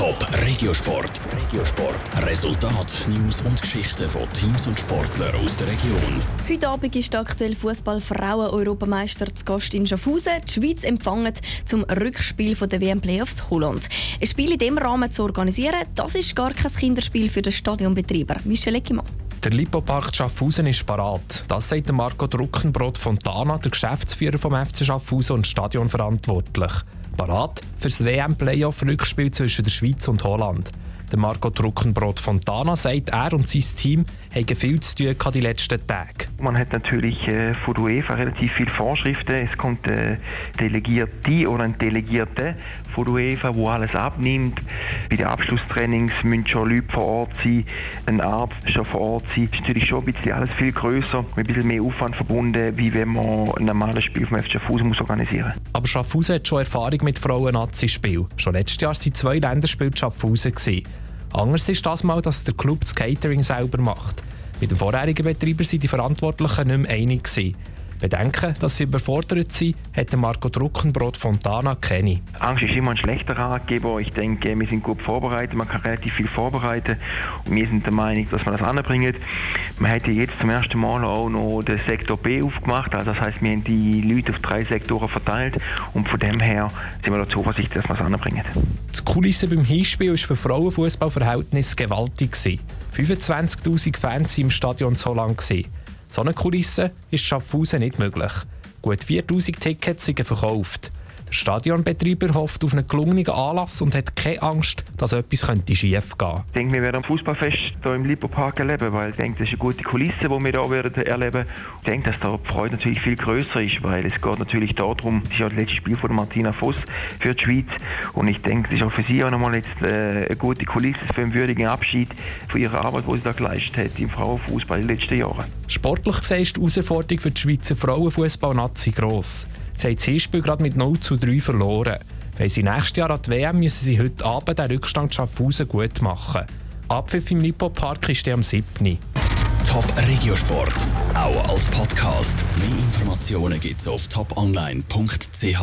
Top Regiosport. Regiosport. Resultat, News und Geschichten von Teams und Sportlern aus der Region. Heute Abend ist der aktuelle Fußball-Frauen-Europameister zu Gast in Schaffhausen. Die Schweiz empfangen zum Rückspiel der WM-Playoffs Holland. Ein Spiel in diesem Rahmen zu organisieren, das ist gar kein Kinderspiel für den Stadionbetreiber. Michel Eckimann. Der Lipopark Schaffhausen ist parat. Das sagt Marco Druckenbrot Fontana, der Geschäftsführer vom FC Schaffhausen und Stadionverantwortlich. Parat für das WM-Playoff-Rückspiel zwischen der Schweiz und Holland. Der Marco Druckenbrot Fontana sagt, er und sein Team haben viel zu tun die letzten Tage. Man hat natürlich äh, von der UEFA relativ viele Vorschriften. Es kommt ein Delegierte oder ein Delegierte von der UEFA, der alles abnimmt. Bei den Abschlusstrainings müssen schon Leute vor Ort sein, ein Arzt schon vor Ort sein. Das ist natürlich schon ein bisschen alles viel grösser, mit ein bisschen mehr Aufwand verbunden, wie wenn man ein normales Spiel vom FC Schaffhausen muss organisieren muss. Aber Schaffhausen hat schon Erfahrung mit Frauen-Nazi-Spielen. Schon letztes Jahr waren zwei Länderspiele Schaffhausen. Anders ist das mal, dass der Club das Catering selber macht. Mit dem vorherigen Betreiber sind die Verantwortlichen nicht mehr einig. Gewesen. Bedenken, dass sie überfordert sind, hat Marco Druckenbrot Fontana keine. Angst ist immer ein schlechter Ratgeber. Ich denke, wir sind gut vorbereitet, man kann relativ viel vorbereiten und wir sind der Meinung, dass man das anbringt. Man hat jetzt zum ersten Mal auch noch den Sektor B aufgemacht, also das heißt, wir haben die Leute auf drei Sektoren verteilt und von dem her sind wir da zuversichtlich, dass wir es anbringen. Die Kulisse beim Hinspiel war für Frauenfußballverhältnis gewaltig. 25'000 Fans waren im Stadion so lang. So eine Kulisse ist Schaffhausen nicht möglich. Gut 4000 Tickets sind verkauft. Der Stadionbetreiber hofft auf einen gelungenen Anlass und hat keine Angst, dass etwas könnte schief gehen könnte. Ich denke, wir werden am Fußballfest hier im Lipo-Park erleben, weil ich denke, das ist eine gute Kulisse, die wir hier werden erleben Ich denke, dass da die Freude natürlich viel größer ist, weil es geht natürlich darum, es ist ja das letzte Spiel von Martina Voss für die Schweiz und ich denke, es ist auch für sie auch nochmal jetzt äh, eine gute Kulisse für einen würdigen Abschied von ihrer Arbeit, die sie da geleistet hat im Frauenfußball in den letzten Jahren. Sportlich gesehen ist die Herausforderung für die Schweizer Frauenfußball-Nazi gross. Sie haben das Hinspiel gerade mit 0 zu 3 verloren. Wenn sie nächstes Jahr an die WM müssen sie heute Abend den Rückstand Schaffhausen gut machen. Abpfiff im Nippo Park ist der am 7. Top Regiosport, auch als Podcast. Mehr Informationen gibt's auf toponline.ch.